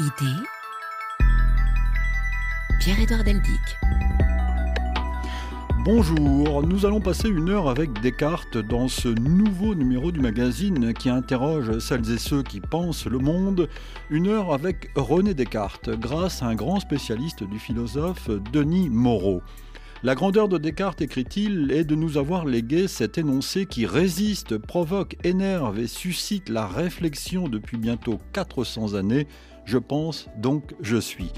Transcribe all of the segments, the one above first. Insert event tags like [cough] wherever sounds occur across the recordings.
Idée Pierre-Édouard Deldic. Bonjour, nous allons passer une heure avec Descartes dans ce nouveau numéro du magazine qui interroge celles et ceux qui pensent le monde. Une heure avec René Descartes grâce à un grand spécialiste du philosophe Denis Moreau. La grandeur de Descartes, écrit-il, est de nous avoir légué cet énoncé qui résiste, provoque, énerve et suscite la réflexion depuis bientôt 400 années. Je pense, donc je suis.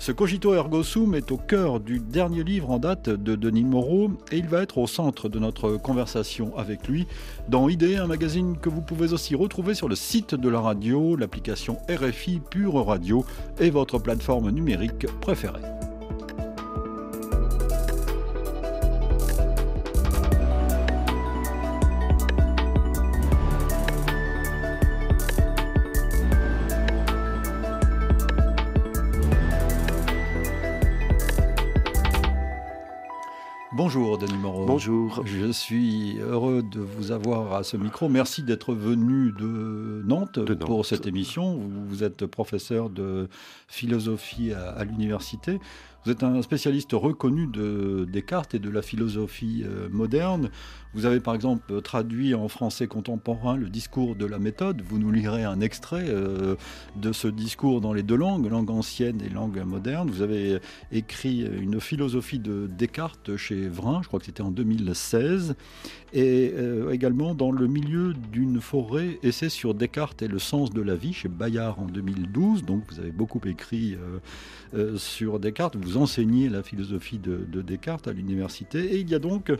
Ce cogito ergo sum est au cœur du dernier livre en date de Denis Moreau et il va être au centre de notre conversation avec lui dans Idée, un magazine que vous pouvez aussi retrouver sur le site de la radio, l'application RFI Pure Radio et votre plateforme numérique préférée. Bonjour. Je suis heureux de vous avoir à ce micro. Merci d'être venu de Nantes, pour cette émission. Vous êtes professeur de philosophie à l'université. Vous êtes un spécialiste reconnu de Descartes et de la philosophie euh, moderne. Vous avez par exemple traduit en français contemporain le discours de la méthode. Vous nous lirez un extrait euh, de ce discours dans les deux langues, langue ancienne et langue moderne. Vous avez écrit une philosophie de Descartes chez Vrin, je crois que c'était en 2016. Et euh, également dans le milieu d'une forêt, essai sur Descartes et le sens de la vie chez Bayard en 2012. Donc vous avez beaucoup écrit sur Descartes. Vous enseignez la philosophie de, Descartes à l'université. Et il y a donc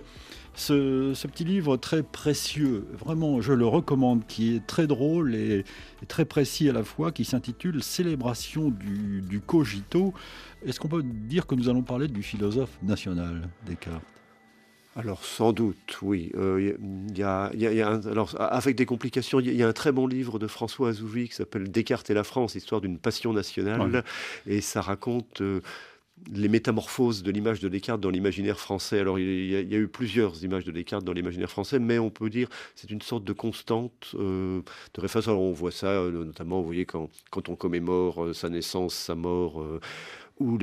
ce, petit livre très précieux, vraiment je le recommande, qui est très drôle et, très précis à la fois, qui s'intitule Célébration du, cogito. Est-ce qu'on peut dire que nous allons parler du philosophe national Descartes? Alors sans doute, oui. Euh, y a, alors, avec des complications, il y, a un très bon livre de François Azouvi qui s'appelle Descartes et la France, histoire d'une passion nationale, et ça raconte euh, les métamorphoses de l'image de Descartes dans l'imaginaire français. Alors, il y, a, eu plusieurs images de Descartes dans l'imaginaire français, mais on peut dire c'est une sorte de constante euh, de référence. on voit ça, euh, notamment, vous voyez, quand, quand on commémore sa naissance, sa mort, ou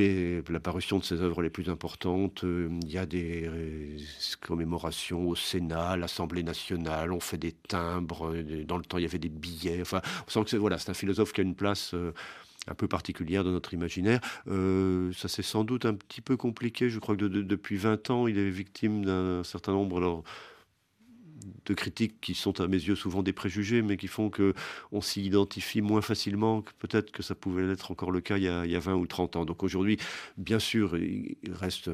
l'apparition de ses œuvres les plus importantes. Il y a des commémorations au Sénat, à l'Assemblée nationale, on fait des timbres. Dans le temps, il y avait des billets. Enfin, on sent que c'est voilà, un philosophe qui a une place un peu particulière dans notre imaginaire. Euh, ça c'est sans doute un petit peu compliqué. Je crois que depuis 20 ans, il est victime d'un certain nombre de critiques qui sont à mes yeux souvent des préjugés, mais qui font que on s'y identifie moins facilement que peut-être que ça pouvait l'être encore le cas il y, a, il y a 20 ou 30 ans. Donc aujourd'hui, bien sûr, il reste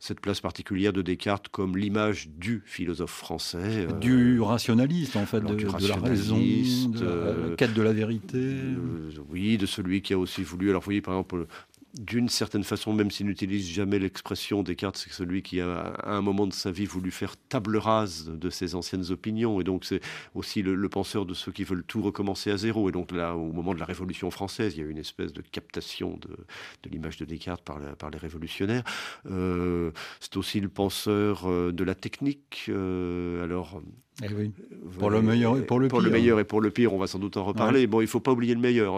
cette place particulière de Descartes comme l'image du philosophe français. Euh, du rationaliste, en fait, de, la raison, de la euh, quête de la vérité. Euh, oui, de celui qui a aussi voulu. Alors, vous voyez, par exemple, d'une certaine façon, même s'il n'utilise jamais l'expression Descartes, c'est celui qui a, à un moment de sa vie, voulu faire table rase de ses anciennes opinions. Et donc, c'est aussi le, penseur de ceux qui veulent tout recommencer à zéro. Et donc, là, au moment de la Révolution française, il y a eu une espèce de captation de, l'image de Descartes par, les révolutionnaires. Euh, c'est aussi le penseur euh, de la technique. Euh, alors, eh oui. Pour le meilleur et pour le pire. Pour le meilleur et pour le pire, on va sans doute en reparler. Bon, il ne faut pas oublier le meilleur.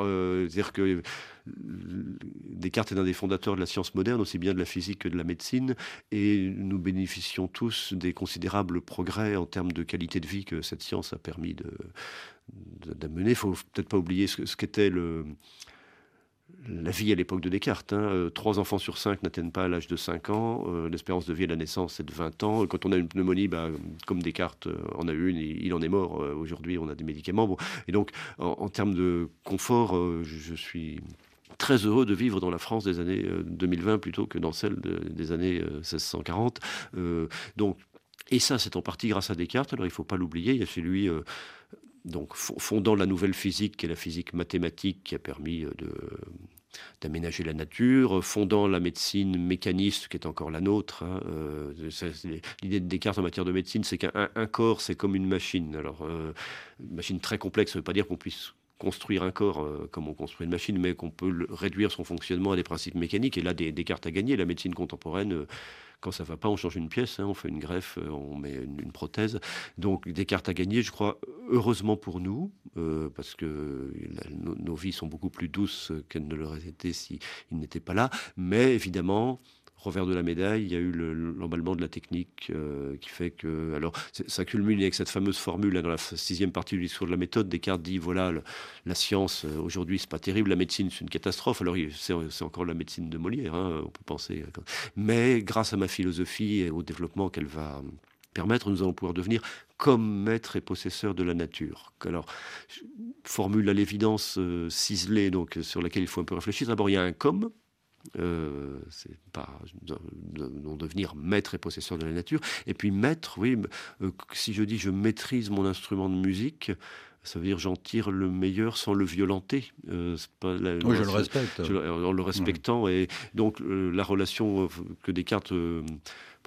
C'est-à-dire que Descartes est un des fondateurs de la science moderne, aussi bien de la physique que de la médecine, et nous bénéficions tous des considérables progrès en termes de qualité de vie que cette science a permis d'amener. Il ne faut peut-être pas oublier ce, ce qu'était le, la vie à l'époque de Descartes. Hein. Euh, trois enfants sur cinq n'atteignent pas l'âge de 5 ans. Euh, l'espérance de vie à la naissance est de 20 ans. Quand on a une pneumonie, bah, comme Descartes euh, en a une, il, en est mort. Aujourd'hui, on a des médicaments. Et donc, en, termes de confort, je, suis très heureux de vivre dans la France des années 2020 plutôt que dans celle des années 1640. donc, et ça, c'est en partie grâce à Descartes. Alors, il ne faut pas l'oublier. Il y a chez lui donc fondant la nouvelle physique, qui est la physique mathématique, qui a permis euh, d'aménager la nature, fondant la médecine mécaniste qui est encore la nôtre. Hein, euh, l'idée de Descartes en matière de médecine, c'est qu'un corps, c'est comme une machine. Alors, euh, machine très complexe, ça ne veut pas dire qu'on puisse construire un corps comme on construit une machine, mais qu'on peut réduire son fonctionnement à des principes mécaniques. Et là, Descartes a gagné. La médecine contemporaine quand ça va pas, on change une pièce, hein, on fait une greffe, euh, on met une, prothèse. Donc Descartes a gagné, je crois, heureusement pour nous, parce que nos, vies sont beaucoup plus douces qu'elles ne l'auraient été s'ils n'étaient pas là. Mais évidemment, revers de la médaille, il y a eu l'emballement de la technique euh, qui fait que. Alors, ça culmine avec cette fameuse formule dans la sixième partie du discours de la méthode. Descartes dit voilà, la science euh, aujourd'hui, c'est pas terrible, la médecine, c'est une catastrophe. Alors, c'est encore la médecine de Molière, hein, on peut penser. Euh, mais grâce à ma philosophie et au développement qu'elle va permettre, nous allons pouvoir devenir comme maître et possesseur de la nature. Alors, formule à l'évidence ciselée, donc sur laquelle il faut un peu réfléchir. D'abord, il y a un comme, euh, c'est pas non devenir maître et possesseur de la nature. Et puis maître, oui, euh, si je dis je maîtrise mon instrument de musique, ça veut dire j'en tire le meilleur sans le violenter. Euh, pas oui, je le respecte. en le respectant. Et donc la relation que Descartes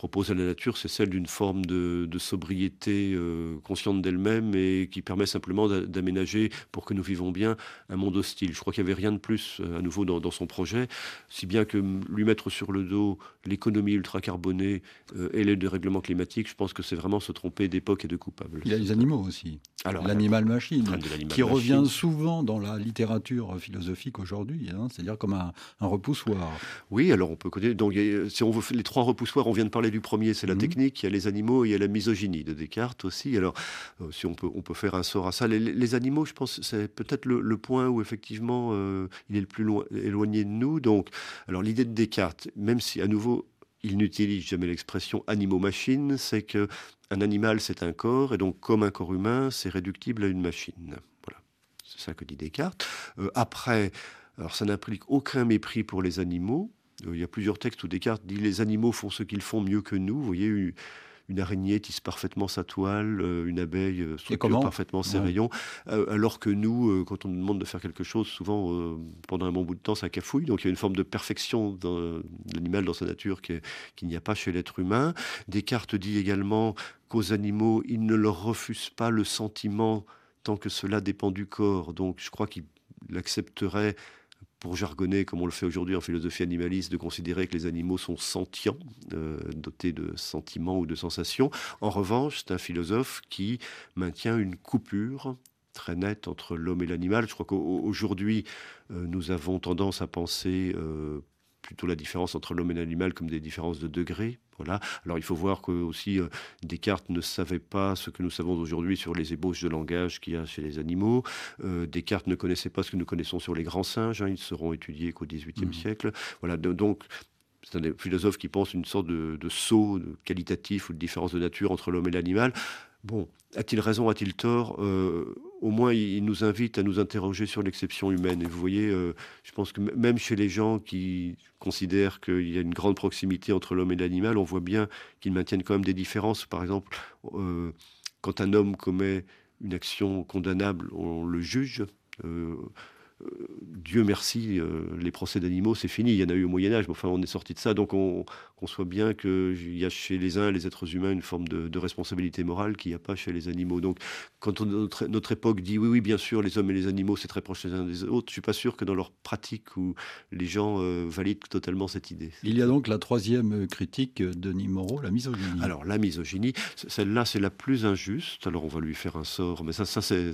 propose à la nature, c'est celle d'une forme de, sobriété euh, consciente d'elle-même et qui permet simplement d'aménager pour que nous vivons bien un monde hostile. Je crois qu'il n'y avait rien de plus euh, à nouveau dans, son projet, si bien que lui mettre sur le dos l'économie ultra-carbonée euh, et le dérèglement climatique, je pense que c'est vraiment se tromper d'époque et de coupable. Il y a les animaux aussi. L'animal machine, qui revient souvent dans la littérature philosophique aujourd'hui, hein, c'est-à-dire comme un, repoussoir. Oui, alors on peut connaître. Donc, si on veut les trois repoussoirs, on vient de parler du premier, c'est la mhm. technique, il y a les animaux, il y a la misogynie de Descartes aussi. Alors, euh, si on peut, on peut faire un sort à ça. Les, animaux, je pense, c'est peut-être le, point où effectivement euh, il est le plus loin, éloigné de nous. Donc, alors l'idée de Descartes, même si à nouveau il n'utilise jamais l'expression animaux-machines, c'est que un animal c'est un corps et donc comme un corps humain, c'est réductible à une machine. Voilà, c'est ça que dit Descartes. Euh, après, alors ça n'implique aucun mépris pour les animaux. Euh, il y a plusieurs textes où Descartes dit les animaux font ce qu'ils font mieux que nous. Vous voyez, une, araignée tisse parfaitement sa toile, euh, une abeille euh, structure parfaitement ses rayons, alors que nous, quand on nous demande de faire quelque chose, souvent pendant un bon bout de temps, ça cafouille. Donc il y a une forme de perfection de l'animal dans sa nature qu'il n'y a pas chez l'être humain. Descartes dit également qu'aux animaux, il ne leur refuse pas le sentiment tant que cela dépend du corps. Donc je crois qu'il accepterait pour jargonner, comme on le fait aujourd'hui en philosophie animaliste, de considérer que les animaux sont sentients, euh, dotés de sentiments ou de sensations. En revanche, c'est un philosophe qui maintient une coupure très nette entre l'homme et l'animal. Je crois qu'aujourd'hui, euh, nous avons tendance à penser euh, plutôt la différence entre l'homme et l'animal comme des différences de degrés. Voilà. Alors il faut voir que aussi euh, Descartes ne savait pas ce que nous savons aujourd'hui sur les ébauches de langage qu'il y a chez les animaux. Euh, Descartes ne connaissait pas ce que nous connaissons sur les grands singes. Hein. ils seront étudiés qu'au XVIIIe mmh. siècle. Voilà. donc c'est un philosophe qui pense une sorte de, saut qualitatif ou de différence de nature entre l'homme et l'animal. Bon, a-t-il raison, a-t-il tort euh, Au moins, il, nous invite à nous interroger sur l'exception humaine. Et vous voyez, euh, je pense que même chez les gens qui considèrent qu'il y a une grande proximité entre l'homme et l'animal, on voit bien qu'ils maintiennent quand même des différences. Par exemple, euh, quand un homme commet une action condamnable, on le juge. Dieu merci, euh, les procès d'animaux, c'est fini. Il y en a eu au Moyen Âge, mais enfin, on est sorti de ça. Donc, on, qu'on soit bien qu'il y a chez les uns, les êtres humains, une forme de, responsabilité morale qu'il n'y a pas chez les animaux. Donc, quand notre, époque dit oui, oui, bien sûr, les hommes et les animaux, c'est très proche les uns des autres, je suis pas sûr que dans leur pratique où les gens euh, valident totalement cette idée. Il y a donc la troisième critique de Denis Moreau, la misogynie. Alors, la misogynie, celle-là, c'est la plus injuste. Alors, on va lui faire un sort, mais ça, ça c'est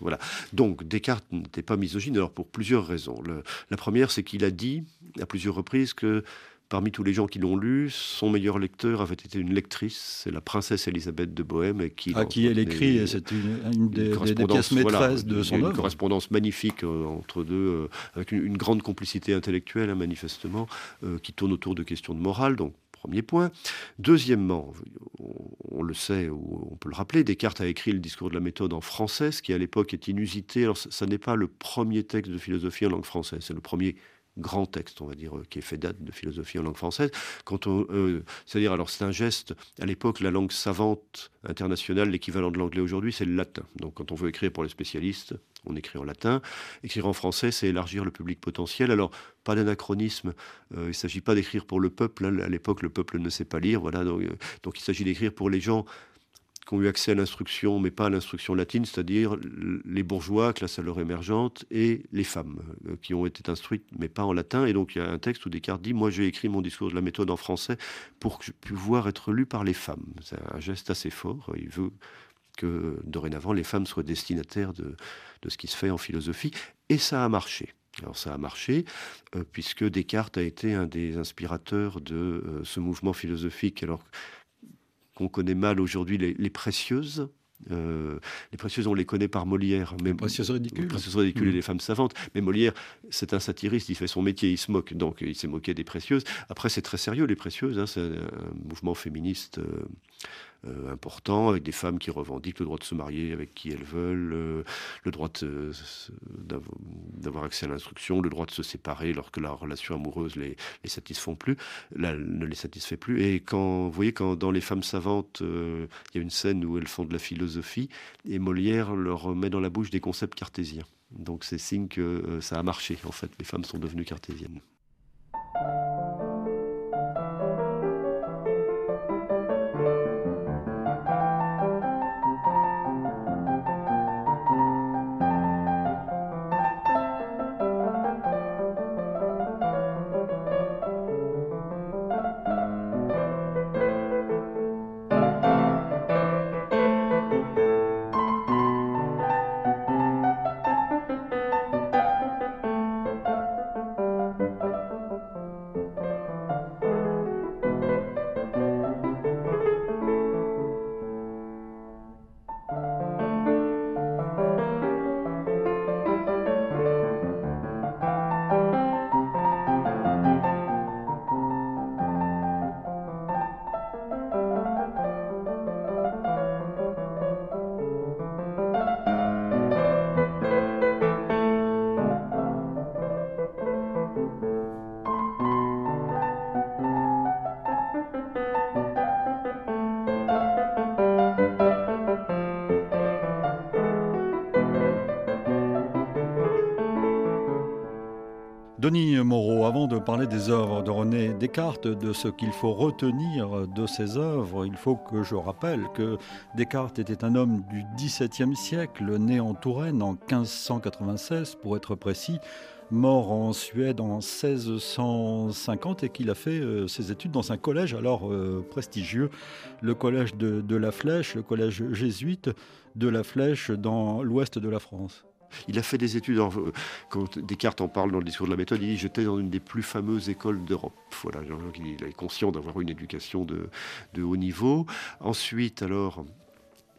voilà. Donc Descartes n'était pas misogyne, alors pour plusieurs raisons. la première, c'est qu'il a dit à plusieurs reprises que parmi tous les gens qui l'ont lu, son meilleur lecteur avait été une lectrice, c'est la princesse Elisabeth de Bohème. Qui, à qui elle écrit, c'est une, des, pièces maîtresses de son œuvre. Une correspondance magnifique euh, entre deux, euh, avec une, grande complicité intellectuelle, hein, manifestement, euh, qui tourne autour de questions de morale. Donc Premier point. Deuxièmement, on, le sait ou on peut le rappeler, Descartes a écrit le discours de la méthode en français, ce qui à l'époque est inusité. Alors, ça, n'est pas le premier texte de philosophie en langue française, c'est le premier grand texte, on va dire, qui est fait date de philosophie en langue française. Quand on, euh, c'est-à-dire, alors c'est un geste. À l'époque, la langue savante internationale, l'équivalent de l'anglais aujourd'hui, c'est le latin. Donc, quand on veut écrire pour les spécialistes, on écrit en latin. Écrire en français, c'est élargir le public potentiel. Alors, pas d'anachronisme. Euh, il ne s'agit pas d'écrire pour le peuple. Hein. À l'époque, le peuple ne sait pas lire. Voilà. Euh, donc il s'agit d'écrire pour les gens qui ont eu accès à l'instruction, mais pas à l'instruction latine, c'est-à-dire les bourgeois, classe alors émergente, et les femmes, euh, qui ont été instruites, mais pas en latin. Et donc il y a un texte où Descartes dit, moi j'ai écrit mon discours de la méthode en français pour pouvoir être lu par les femmes. C'est un geste assez fort. Il veut que dorénavant les femmes soient destinataires de, de ce qui se fait en philosophie. Et ça a marché. Alors ça a marché, euh, puisque Descartes a été un des inspirateurs de euh, ce mouvement philosophique, alors qu'on connaît mal aujourd'hui, les, précieuses. Euh, les précieuses, on les connaît par Molière. Mais, les précieuses ridicules. Les précieuses ridicules et mmh. les femmes savantes. Mais Molière, c'est un satiriste, il fait son métier, il se moque. Donc il s'est moqué des précieuses. Après, c'est très sérieux, les précieuses. Hein, c'est un mouvement féministe euh, important, avec des femmes qui revendiquent le droit de se marier avec qui elles veulent, euh, le droit d'avoir accès à l'instruction, le droit de se séparer lorsque la relation amoureuse les, les plus, ne les satisfait plus. Et quand, vous voyez, quand dans Les femmes savantes, euh, il y a une scène où elles font de la philosophie, et Molière leur met dans la bouche des concepts cartésiens. Donc c'est signe que ça a marché, en fait. Les femmes sont devenues cartésiennes. Denis Moreau, avant de parler des œuvres de René Descartes, de ce qu'il faut retenir de ses œuvres, il faut que je rappelle que Descartes était un homme du XVIIe siècle, né en Touraine en 1596 pour être précis, mort en Suède en 1650 et qu'il a fait euh, ses études dans un collège alors euh, prestigieux, le collège de la Flèche, le collège jésuite de la Flèche dans l'ouest de la France. Il a fait des études, quand Descartes en parle dans le discours de la méthode, il dit J'étais dans une des plus fameuses écoles d'Europe. Voilà, il est conscient d'avoir une éducation de, haut niveau. Ensuite, alors,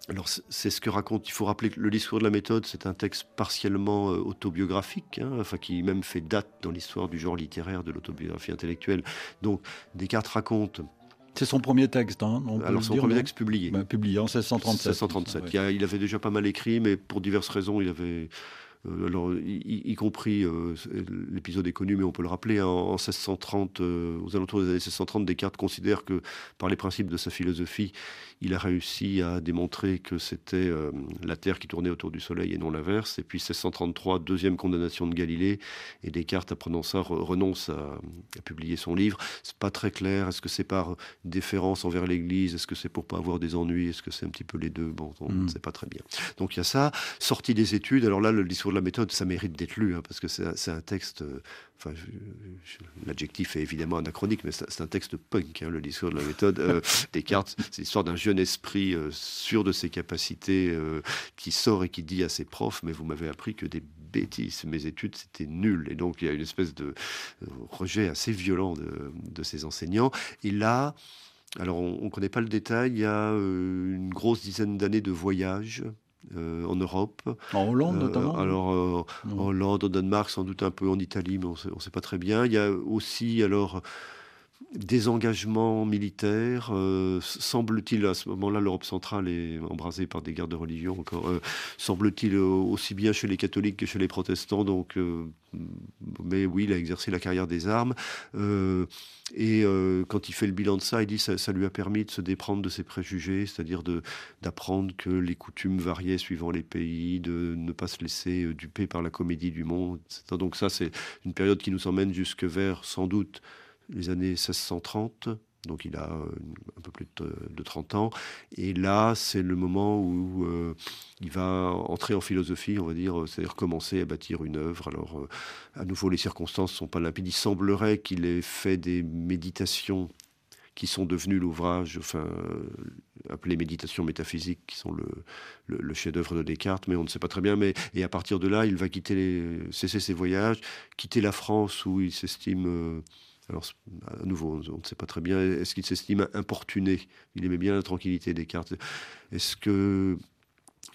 alors c'est ce que raconte, il faut rappeler que le discours de la méthode, c'est un texte partiellement euh, autobiographique, hein, enfin qui même fait date dans l'histoire du genre littéraire de l'autobiographie intellectuelle. Donc Descartes raconte c'est son premier texte. Hein, Alors son premier texte publié. Bah, publié en 1637. 1637. Il, il, avait déjà pas mal écrit, mais pour diverses raisons, il avait euh, alors, y, compris, euh, l'épisode est connu, mais on peut le rappeler, hein, en, 1630, euh, aux alentours des années 1630, Descartes considère que, par les principes de sa philosophie, il a réussi à démontrer que c'était la Terre qui tournait autour du Soleil et non l'inverse. Et puis 1633, deuxième condamnation de Galilée, et Descartes, apprenant ça, renonce à, publier son livre. C'est pas très clair. Est-ce que c'est par déférence envers l'Église? Est-ce que c'est pour pas avoir des ennuis? Est-ce que c'est un petit peu les deux? Bon, on ne hmm. sait pas très bien. Donc il y a ça. Sortie des études. Alors là, le discours la méthode, ça mérite d'être lu, hein, parce que c'est un texte. Euh, enfin, l'adjectif est évidemment anachronique, mais c'est un texte punk, hein, le discours de la méthode. Euh, [laughs] Descartes, c'est l'histoire d'un jeune esprit euh, sûr de ses capacités, qui sort et qui dit à ses profs Mais vous m'avez appris que des bêtises, mes études c'était nul. Et donc il y a une espèce de rejet assez violent de, de ses enseignants. Et là, alors on ne connaît pas le détail, il y a une grosse dizaine d'années de voyage euh, en Europe. En Hollande euh, notamment Alors, euh, en Hollande, au Danemark, sans doute un peu en Italie, mais on ne sait pas très bien. Il y a aussi, alors, des engagements militaires. semble-t-il, à ce moment-là, l'Europe centrale est embrasée par des guerres de religion encore. semble-t-il aussi bien chez les catholiques que chez les protestants. Donc, mais oui, il a exercé la carrière des armes. Et euh, quand il fait le bilan de ça, il dit ça, ça lui a permis de se déprendre de ses préjugés, c'est-à-dire d'apprendre que les coutumes variaient suivant les pays, de ne pas se laisser euh, duper par la comédie du monde. Donc ça, c'est une période qui nous emmène jusque vers, sans doute, les années 1630 donc il a euh, un peu plus de, 30 ans. Et là, c'est le moment où euh, il va entrer en philosophie, on va dire, c'est-à-dire commencer à bâtir une œuvre. Alors, euh, à nouveau, les circonstances ne sont pas limpides. Il semblerait qu'il ait fait des méditations qui sont devenus l'ouvrage, enfin, appelé Méditation métaphysique, qui sont le, chef-d'œuvre de Descartes, mais on ne sait pas très bien. Mais, et à partir de là, il va quitter cesser ses voyages, quitter la France où il s'estime. Alors, à nouveau, on ne sait pas très bien. Est-ce qu'il s'estime importuné? Il aimait bien la tranquillité Descartes. Est-ce que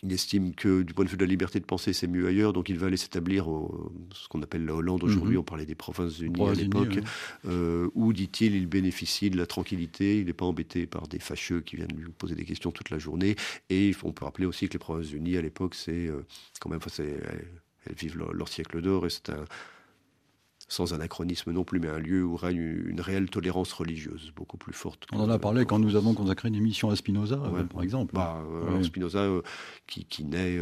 il estime que du point de vue de la liberté de penser, c'est mieux ailleurs, donc il va aller s'établir au ce qu'on appelle la Hollande aujourd'hui. Mhm. On parlait des Provinces-Unies à l'époque, euh, où, dit-il, il bénéficie de la tranquillité, il n'est pas embêté par des fâcheux qui viennent lui poser des questions toute la journée. Et on peut rappeler aussi que les Provinces-Unies à l'époque, c'est euh, quand même, elles, vivent leur, leur siècle d'or et c'est un sans anachronisme non plus, mais un lieu où règne une réelle tolérance religieuse, beaucoup plus forte. On en a parlé quand nous avons consacré une émission à Spinoza, euh, par exemple. Bah, euh, Spinoza, euh, qui, naît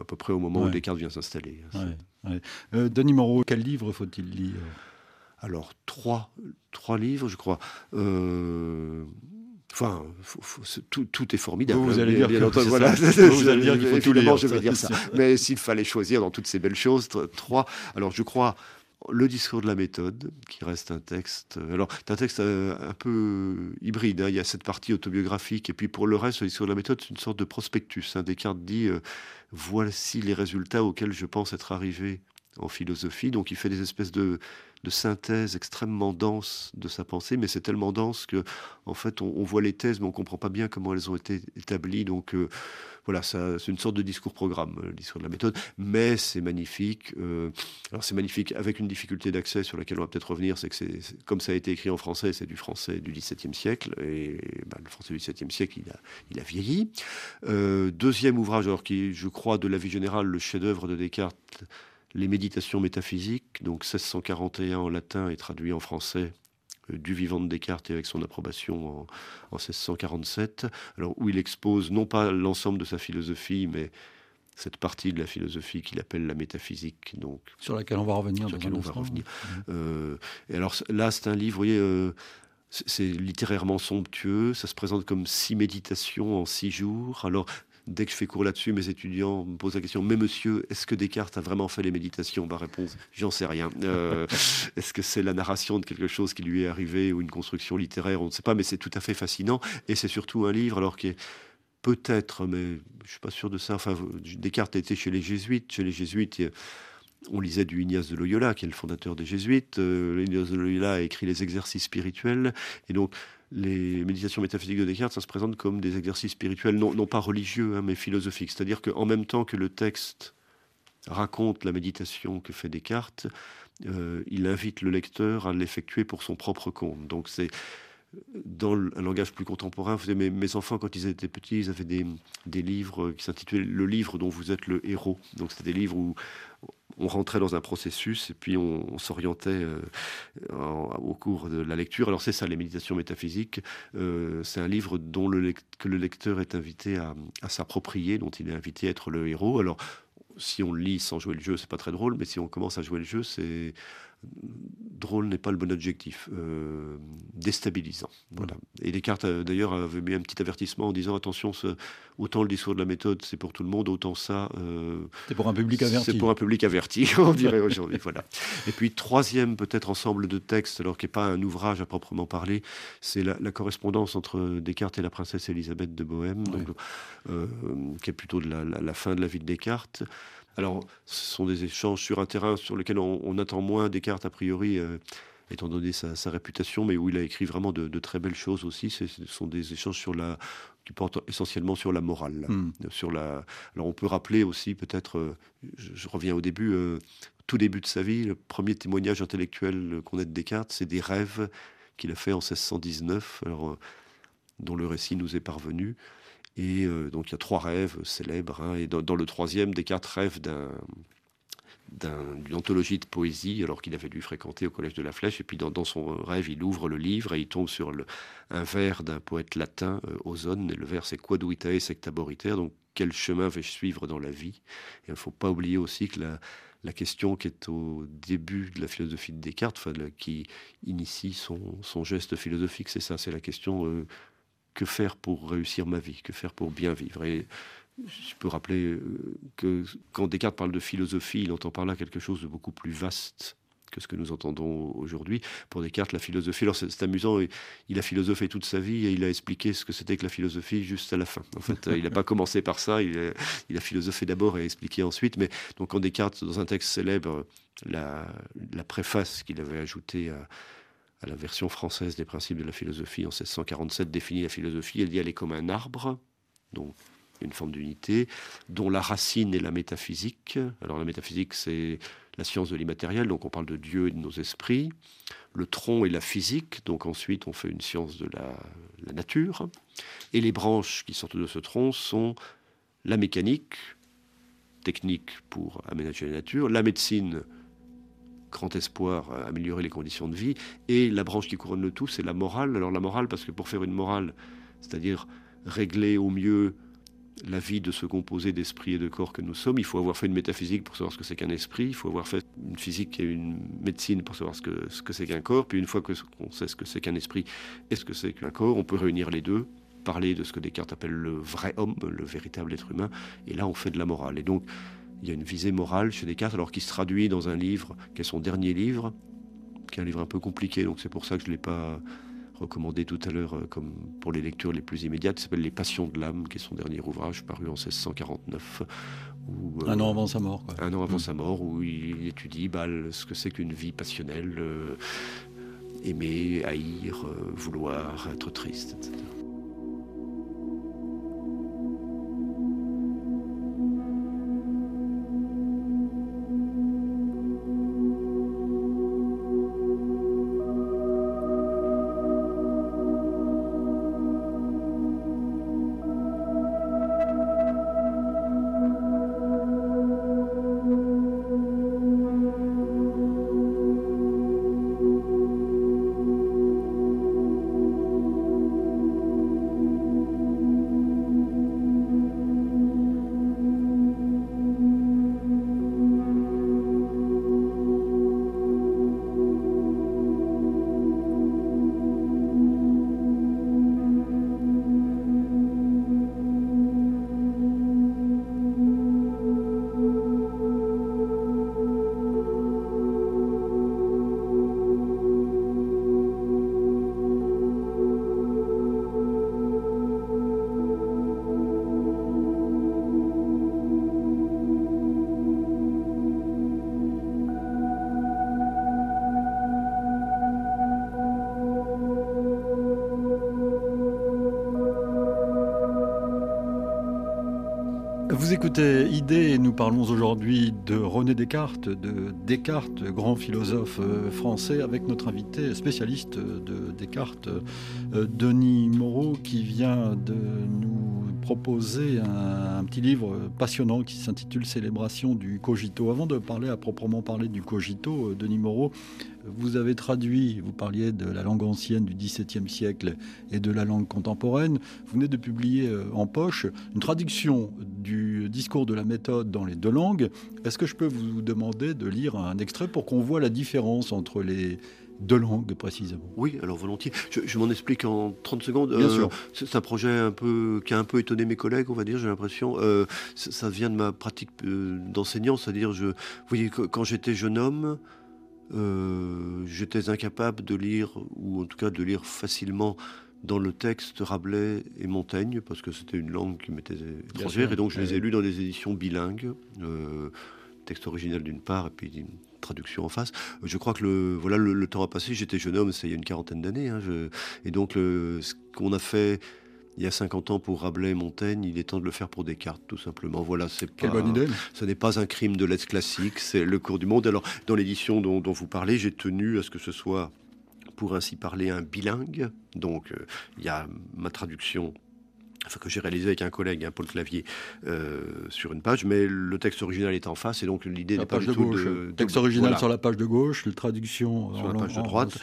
à peu près au moment où Descartes vient s'installer. Denis Moreau, quel livre faut-il lire? Alors, trois, trois livres, je crois. Enfin, tout, est formidable. Vous allez dire, voilà. [laughs] vous allez dire qu'il faut tout lire. Je vais dire ça. Mais s'il fallait choisir dans toutes ces belles choses, trois. Alors, je crois le discours de la méthode, qui reste un texte. Euh, alors, c'est un texte euh, un peu hybride. Hein. Il y a cette partie autobiographique, et puis pour le reste, le discours de la méthode, c'est une sorte de prospectus. Hein. Descartes dit euh, voici les résultats auxquels je pense être arrivé en philosophie. Donc, il fait des espèces de, synthèse extrêmement dense de sa pensée, mais c'est tellement dense que, en fait, on, voit les thèses, mais on comprend pas bien comment elles ont été établies. Donc, voilà, c'est une sorte de discours-programme, le discours de la méthode, mais c'est magnifique. Euh, alors c'est magnifique avec une difficulté d'accès sur laquelle on va peut-être revenir, c'est que comme ça a été écrit en français, c'est du français du XVIIe siècle, et bah, le français du XVIIe siècle, il a, il a vieilli. Euh, deuxième ouvrage, alors qui, je crois, de la vie générale, le chef-d'œuvre de Descartes, les méditations métaphysiques, donc 1641 en latin et traduit en français euh, du vivant de Descartes et avec son approbation en, 1647, alors où il expose non pas l'ensemble de sa philosophie, mais cette partie de la philosophie qu'il appelle la métaphysique, donc sur laquelle on va revenir. Sur laquelle on va revenir. Mmh. Euh, et alors là, c'est un livre, vous voyez. Euh, c'est littérairement somptueux, ça se présente comme six méditations en six jours. Alors, dès que je fais cours là-dessus, mes étudiants me posent la question Mais monsieur, est-ce que Descartes a vraiment fait les méditations? Ma réponse J'en sais rien. Euh, [laughs] est-ce que c'est la narration de quelque chose qui lui est arrivé ou une construction littéraire On ne sait pas, mais c'est tout à fait fascinant. Et c'est surtout un livre, alors qui est peut-être, mais je ne suis pas sûr de ça. Enfin, Descartes était chez les Jésuites. Chez les Jésuites, on lisait du Ignace de Loyola, qui est le fondateur des Jésuites. Euh, Ignace de Loyola a écrit les exercices spirituels. Et donc, les méditations métaphysiques de Descartes, ça se présente comme des exercices spirituels, non, pas religieux, hein, mais philosophiques. C'est-à-dire qu'en même temps que le texte raconte la méditation que fait Descartes, euh, il invite le lecteur à l'effectuer pour son propre compte. Donc c'est dans un langage plus contemporain, vous mes, mes, enfants, quand ils étaient petits, ils avaient des, des livres qui s'intitulaient Le livre dont vous êtes le héros. Donc, c'était des livres où on rentrait dans un processus et puis on, s'orientait euh, au cours de la lecture. Alors c'est ça, les méditations métaphysiques. Euh, c'est un livre dont le, que le lecteur est invité à, à s'approprier, dont il est invité à être le héros. Alors si on lit sans jouer le jeu, c'est pas très drôle, mais si on commence à jouer le jeu, c'est drôle n'est pas le bon adjectif, euh, déstabilisant. Voilà. Et Descartes, euh, d'ailleurs, avait mis un petit avertissement en disant attention, autant le discours de la méthode, c'est pour tout le monde, autant ça. Euh, c'est pour un public averti. C'est pour un public averti, [laughs] on dirait aujourd'hui. voilà. Et puis, troisième, peut-être, ensemble de textes, alors qui n'est pas un ouvrage à proprement parler, c'est la, correspondance entre Descartes et la princesse Élisabeth de Bohême, qui est plutôt de la, fin de la vie de Descartes. Alors, ce sont des échanges sur un terrain sur lequel on, attend moins Descartes, a priori, euh, étant donné sa, réputation, mais où il a écrit vraiment de, très belles choses aussi. Ce sont des échanges sur la, qui portent essentiellement sur la morale. Hmm. Sur la... Alors, on peut rappeler aussi, peut-être, euh, je, reviens au début, euh, tout début de sa vie, le premier témoignage intellectuel qu'on a de Descartes, c'est des rêves qu'il a fait en 1619, alors, dont le récit nous est parvenu. Et euh, donc il y a trois rêves célèbres. Hein, et dans, le troisième, Descartes rêve d'un d'une anthologie de poésie, alors qu'il avait dû fréquenter au Collège de la Flèche. Et puis dans, son rêve, il ouvre le livre et il tombe sur un vers d'un poète latin, euh, Ozone. Et le vers, c'est Quod vitae sectaboriter. Donc, quel chemin vais-je suivre dans la vie? Il ne faut pas oublier aussi que la, question qui est au début de la philosophie de Descartes, qui initie son, son geste philosophique, c'est ça, c'est la question euh, que faire pour réussir ma vie, que faire pour bien vivre. Et je peux rappeler euh, que quand Descartes parle de philosophie, il entend par là quelque chose de beaucoup plus vaste que ce que nous entendons aujourd'hui. Pour Descartes, la philosophie, alors c'est amusant, il a philosophé toute sa vie et il a expliqué ce que c'était que la philosophie juste à la fin. En fait, il n'a pas commencé par ça, il a, il a philosophé d'abord et expliqué ensuite. Mais donc, quand Descartes, dans un texte célèbre, la, la préface qu'il avait ajoutée à, à la version française des principes de la philosophie en 1647 définit la philosophie, elle dit elle est comme un arbre, donc une forme d'unité, dont la racine est la métaphysique. Alors la métaphysique, c'est la science de l'immatériel, donc on parle de Dieu et de nos esprits. Le tronc est la physique, donc ensuite on fait une science de la, la nature. Et les branches qui sortent de ce tronc sont la mécanique, technique pour aménager la nature, la médecine, grand espoir, améliorer les conditions de vie, et la branche qui couronne le tout, c'est la morale. Alors la morale, parce que pour faire une morale, c'est-à-dire régler au mieux la vie de ce composé d'esprit et de corps que nous sommes. Il faut avoir fait une métaphysique pour savoir ce que c'est qu'un esprit. Il faut avoir fait une physique et une médecine pour savoir ce que ce que c'est qu'un corps. Puis une fois qu'on sait ce que c'est qu'un esprit et ce que c'est qu'un corps, on peut réunir les deux, parler de ce que Descartes appelle le vrai homme, le véritable être humain. Et là, on fait de la morale. Et donc, il y a une visée morale chez Descartes, alors qui se traduit dans un livre qui est son dernier livre, qui est un livre un peu compliqué. Donc c'est pour ça que je ne l'ai pas recommandé tout à l'heure euh, comme pour les lectures les plus immédiates, qui s'appelle Les Passions de l'âme, qui est son dernier ouvrage paru en 1649. Où, un an avant sa mort. Quoi. Un an avant mm. sa mort, où il étudie bah, ce que c'est qu'une vie passionnelle, euh, aimer, haïr, euh, vouloir, être triste, etc. Vous écoutez Idée et nous parlons aujourd'hui de René Descartes, de Descartes, grand philosophe euh, français, avec notre invité spécialiste de Descartes, euh, Denis Moreau, qui vient de nous proposer un, petit livre passionnant qui s'intitule Célébration du cogito. Avant de parler à proprement parler du cogito, euh, Denis Moreau, vous avez traduit, vous parliez de la langue ancienne du XVIIe siècle et de la langue contemporaine. Vous venez de publier euh, en poche une traduction du discours de la méthode dans les deux langues. Est-ce que je peux vous demander de lire un extrait pour qu'on voit la différence entre les, deux langues précisément? Oui, alors volontiers. Je, m'en explique en 30 secondes. Bien sûr. Euh, c'est un projet un peu qui a un peu étonné mes collègues, on va dire. J'ai l'impression. Euh, ça, vient de ma pratique d'enseignant, c'est-à-dire, je, vous voyez, quand j'étais jeune homme, euh, j'étais incapable de lire, ou en tout cas de lire facilement dans le texte Rabelais et Montaigne, parce que c'était une langue qui m'était étrangère, et donc je les ai lus dans des éditions bilingues, euh, texte original d'une part, et puis une traduction en face. Je crois que le, voilà, le, temps a passé, j'étais jeune homme, c'est il y a une quarantaine d'années, hein, et donc ce qu'on a fait il y a 50 ans pour Rabelais et Montaigne, il est temps de le faire pour Descartes, tout simplement. Voilà, c'est Quelle bonne idée. Ce n'est pas un crime de l'être classique, c'est le cours du monde. Alors, dans l'édition dont, vous parlez, j'ai tenu à ce que ce soit, pour ainsi parler, un bilingue. Donc, euh, il y a ma traduction enfin que j'ai réalisé avec un collègue, hein, Paul Clavier, euh, sur une page, mais le texte original est en face, et donc l'idée n'est pas du tout de... Texte original sur la page de gauche, la traduction sur la page de droite.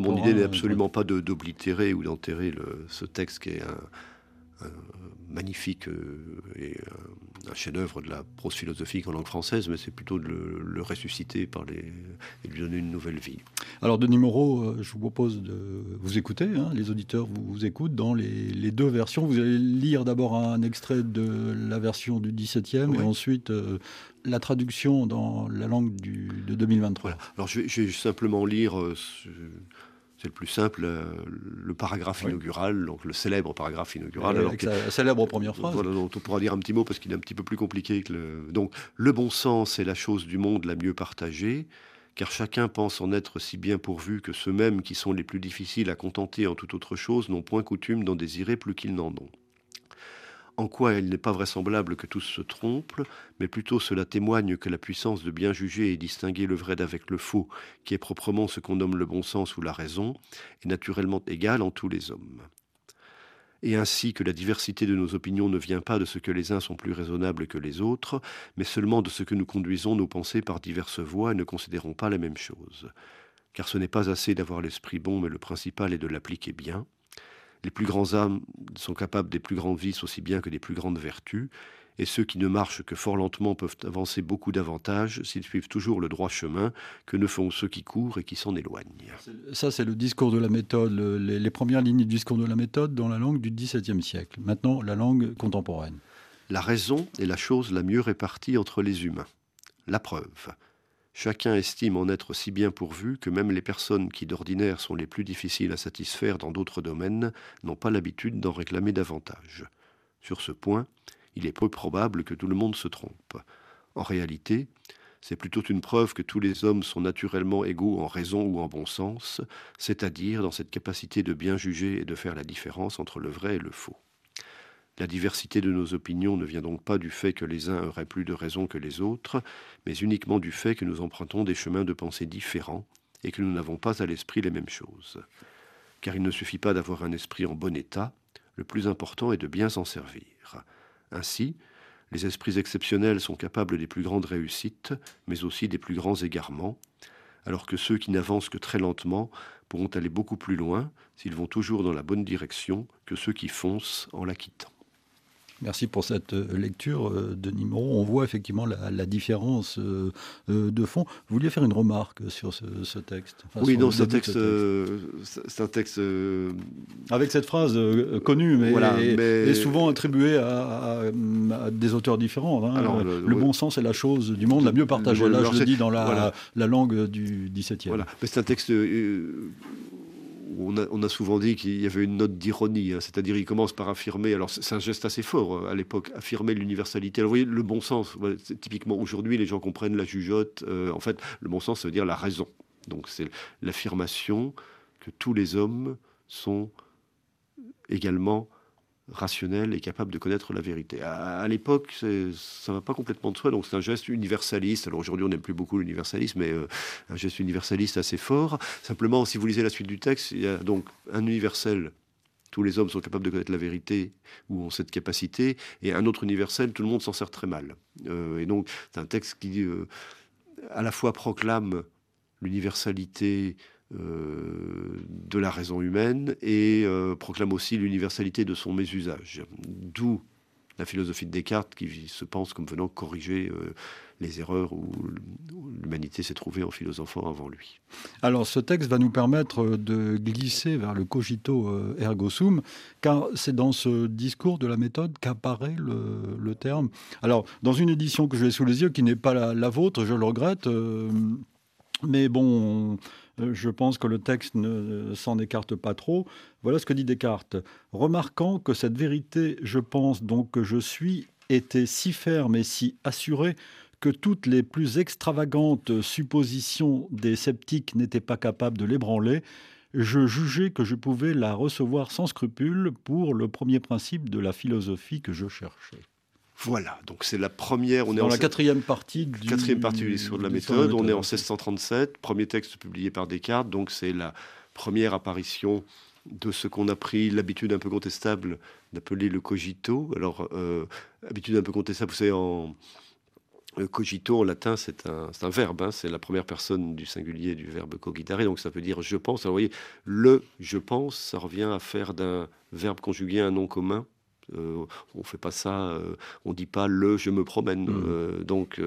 mon idée n'est absolument pas d'oblitérer ou d'enterrer ce texte qui est magnifique et un chef-d'œuvre de la prose philosophique en langue française, mais c'est plutôt de le, ressusciter par les, et de lui donner une nouvelle vie. Alors, Denis Moreau, je vous propose de vous écouter. Hein, les auditeurs vous, écoutent dans les, deux versions. Vous allez lire d'abord un extrait de la version du 17e et ensuite la traduction dans la langue du, de 2023. Alors, je vais, simplement lire c'est le plus simple, euh, le paragraphe inaugural, donc le célèbre paragraphe inaugural. alors la célèbre première phrase. Voilà, on pourra dire un petit mot parce qu'il est un petit peu plus compliqué que le. Donc, le bon sens est la chose du monde la mieux partagée, car chacun pense en être si bien pourvu que ceux-mêmes qui sont les plus difficiles à contenter en toute autre chose n'ont point coutume d'en désirer plus qu'ils n'en ont en quoi il n'est pas vraisemblable que tous se trompent, mais plutôt cela témoigne que la puissance de bien juger et distinguer le vrai d'avec le faux, qui est proprement ce qu'on nomme le bon sens ou la raison, est naturellement égale en tous les hommes. Et ainsi que la diversité de nos opinions ne vient pas de ce que les uns sont plus raisonnables que les autres, mais seulement de ce que nous conduisons nos pensées par diverses voies et ne considérons pas la même chose. Car ce n'est pas assez d'avoir l'esprit bon, mais le principal est de l'appliquer bien. Les plus grands âmes sont capables des plus grands vices aussi bien que des plus grandes vertus, et ceux qui ne marchent que fort lentement peuvent avancer beaucoup davantage s'ils suivent toujours le droit chemin que ne font ceux qui courent et qui s'en éloignent. Ça, c'est le discours de la méthode, les, premières lignes du discours de la méthode dans la langue du XVIIe siècle. Maintenant, la langue contemporaine. La raison est la chose la mieux répartie entre les humains. La preuve. Chacun estime en être si bien pourvu que même les personnes qui d'ordinaire sont les plus difficiles à satisfaire dans d'autres domaines n'ont pas l'habitude d'en réclamer davantage. Sur ce point, il est peu probable que tout le monde se trompe. En réalité, c'est plutôt une preuve que tous les hommes sont naturellement égaux en raison ou en bon sens, c'est-à-dire dans cette capacité de bien juger et de faire la différence entre le vrai et le faux. La diversité de nos opinions ne vient donc pas du fait que les uns auraient plus de raison que les autres, mais uniquement du fait que nous empruntons des chemins de pensée différents et que nous n'avons pas à l'esprit les mêmes choses. Car il ne suffit pas d'avoir un esprit en bon état, le plus important est de bien s'en servir. Ainsi, les esprits exceptionnels sont capables des plus grandes réussites, mais aussi des plus grands égarements, alors que ceux qui n'avancent que très lentement pourront aller beaucoup plus loin s'ils vont toujours dans la bonne direction que ceux qui foncent en la quittant. Merci pour cette euh, lecture, euh, Denis Moreau. On voit effectivement la, différence euh, de fond. Vous vouliez faire une remarque sur ce, texte Oui, non, c'est un texte. C'est un texte. Avec cette phrase connue, mais, et, souvent attribuée à, des auteurs différents. Hein. le, bon sens est la chose du monde la mieux partagée. Là, je le dis dans la, la langue du XVIIe. Voilà. C'est un texte on a, souvent dit qu'il y avait une note d'ironie, hein. c'est-à-dire il commence par affirmer, alors c'est un geste assez fort euh, à l'époque, affirmer l'universalité. Alors vous voyez, le bon sens, typiquement aujourd'hui les gens comprennent la jugeote, euh, en fait le bon sens ça veut dire la raison. Donc c'est l'affirmation que tous les hommes sont également rationnel et capable de connaître la vérité. À, l'époque, ça va pas complètement de soi, donc c'est un geste universaliste. Alors aujourd'hui, on n'aime plus beaucoup l'universalisme, mais euh, un geste universaliste assez fort. Simplement, si vous lisez la suite du texte, il y a donc un universel. Tous les hommes sont capables de connaître la vérité ou ont cette capacité, et un autre universel, tout le monde s'en sert très mal. Euh, et donc, c'est un texte qui euh, à la fois proclame l'universalité de la raison humaine et euh, proclame aussi l'universalité de son mésusage. D'où la philosophie de Descartes qui se pense comme venant corriger euh, les erreurs où l'humanité s'est trouvée en philosophant avant lui. Alors ce texte va nous permettre de glisser vers le cogito ergo sum, car c'est dans ce discours de la méthode qu'apparaît le, terme. Alors dans une édition que j'ai sous les yeux, qui n'est pas la, vôtre, je le regrette, mais bon... Euh, je pense que le texte ne s'en écarte pas trop. Voilà ce que dit Descartes. Remarquant que cette vérité, je pense donc que je suis, était si ferme et si assurée que toutes les plus extravagantes suppositions des sceptiques n'étaient pas capables de l'ébranler, je jugeais que je pouvais la recevoir sans scrupule pour le premier principe de la philosophie que je cherchais. Voilà, donc c'est la première. On est dans la quatrième partie du quatrième partie du discours de la méthode. On est en 1637, premier texte publié par Descartes. Donc c'est la première apparition de ce qu'on a pris l'habitude un peu contestable d'appeler le cogito. Alors euh, habitude un peu contestable, vous savez en cogito en latin, c'est un, un, verbe, hein. c'est la première personne du singulier du verbe cogitare, donc ça veut dire je pense. Alors vous voyez, le je pense, ça revient à faire d'un verbe conjugué un nom commun Euh, on fait pas ça, euh, on dit pas le je me promène. Mm. Euh, donc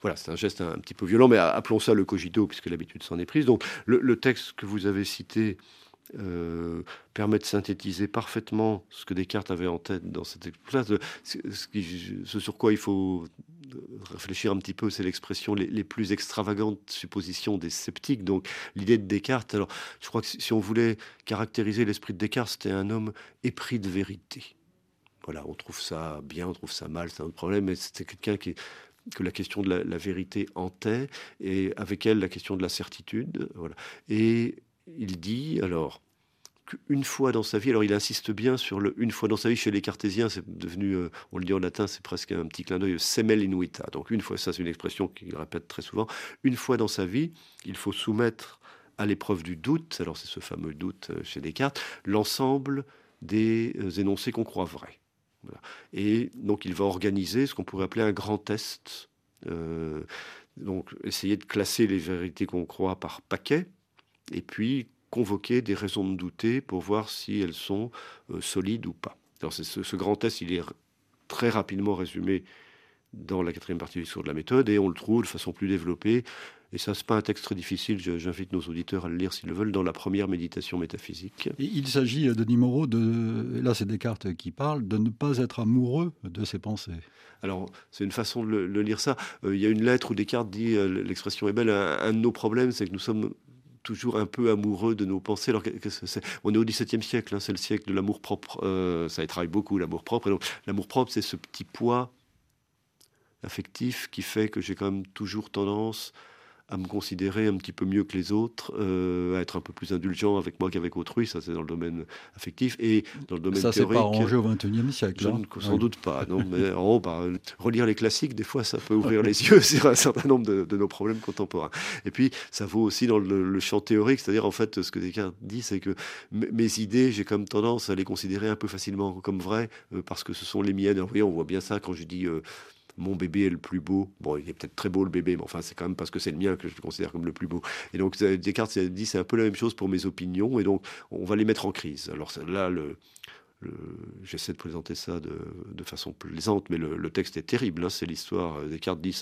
voilà, c'est un geste un, petit peu violent, mais appelons ça le cogito, puisque l'habitude s'en est prise. Donc le, texte que vous avez cité permet de synthétiser parfaitement ce que Descartes avait en tête dans cette expression. Ce, ce, sur quoi il faut réfléchir un petit peu, c'est l'expression les, les, plus extravagantes suppositions des sceptiques. Donc l'idée de Descartes, alors je crois que si on voulait caractériser l'esprit de Descartes, c'était un homme épris de vérité. Voilà, on trouve ça bien, on trouve ça mal, c'est un autre problème, mais c'était quelqu'un qui que la question de la, vérité hantait, et avec elle la question de la certitude. Voilà. Et il dit alors qu'une fois dans sa vie, alors il insiste bien sur le une fois dans sa vie chez les cartésiens, c'est devenu, euh, on le dit en latin, c'est presque un petit clin d'œil, semel inuita. Donc une fois, ça c'est une expression qu'il répète très souvent, une fois dans sa vie, il faut soumettre à l'épreuve du doute, alors c'est ce fameux doute euh, chez Descartes, l'ensemble des euh, énoncés qu'on croit vrais. Et donc il va organiser ce qu'on pourrait appeler un grand test. Euh, donc essayer de classer les vérités qu'on croit par paquet, et puis convoquer des raisons de douter pour voir si elles sont euh, solides ou pas. Alors ce, ce, grand test, il est très rapidement résumé dans la quatrième partie du discours de la méthode, et on le trouve de façon plus développée et ça, c'est pas un texte très difficile. J'invite nos auditeurs à le lire s'ils le veulent dans la première méditation métaphysique. il s'agit, euh, Denis Moreau, de, là c'est Descartes qui parle, de ne pas être amoureux de ses pensées. Alors, c'est une façon de le, lire ça. Euh, il y a une lettre où Descartes dit, euh, l'expression est belle, un, de nos problèmes, c'est que nous sommes toujours un peu amoureux de nos pensées. Alors, on est au XVIIe siècle, hein, c'est le siècle de l'amour propre. ça y travaille beaucoup, l'amour propre. donc, l'amour propre, c'est ce petit poids affectif qui fait que j'ai quand même toujours tendance à me considérer un petit peu mieux que les autres, euh, à être un peu plus indulgent avec moi qu'avec autrui, ça c'est dans le domaine affectif et dans le domaine ça, théorique. Ça c'est pas arrangé au XXIe siècle. Hein. sans doute pas. Non, [laughs] mais oh, bah, relire les classiques, des fois, ça peut ouvrir les [laughs] yeux sur un certain nombre de, nos problèmes contemporains. Et puis, ça vaut aussi dans le, champ théorique, c'est-à-dire en fait, ce que Descartes dit, c'est que mes idées, j'ai comme tendance à les considérer un peu facilement comme vraies euh, parce que ce sont les miennes. voyez, on voit bien ça quand je dis euh, mon bébé est le plus beau. Bon, il est peut-être très beau le bébé, mais enfin, c'est quand même parce que c'est le mien que je le considère comme le plus beau. Et donc, Descartes dit c'est un peu la même chose pour mes opinions, et donc on va les mettre en crise. Alors là, le, J'essaie de présenter ça de, façon plaisante, mais le, texte est terrible. Hein, c'est l'histoire. Euh, Descartes dit,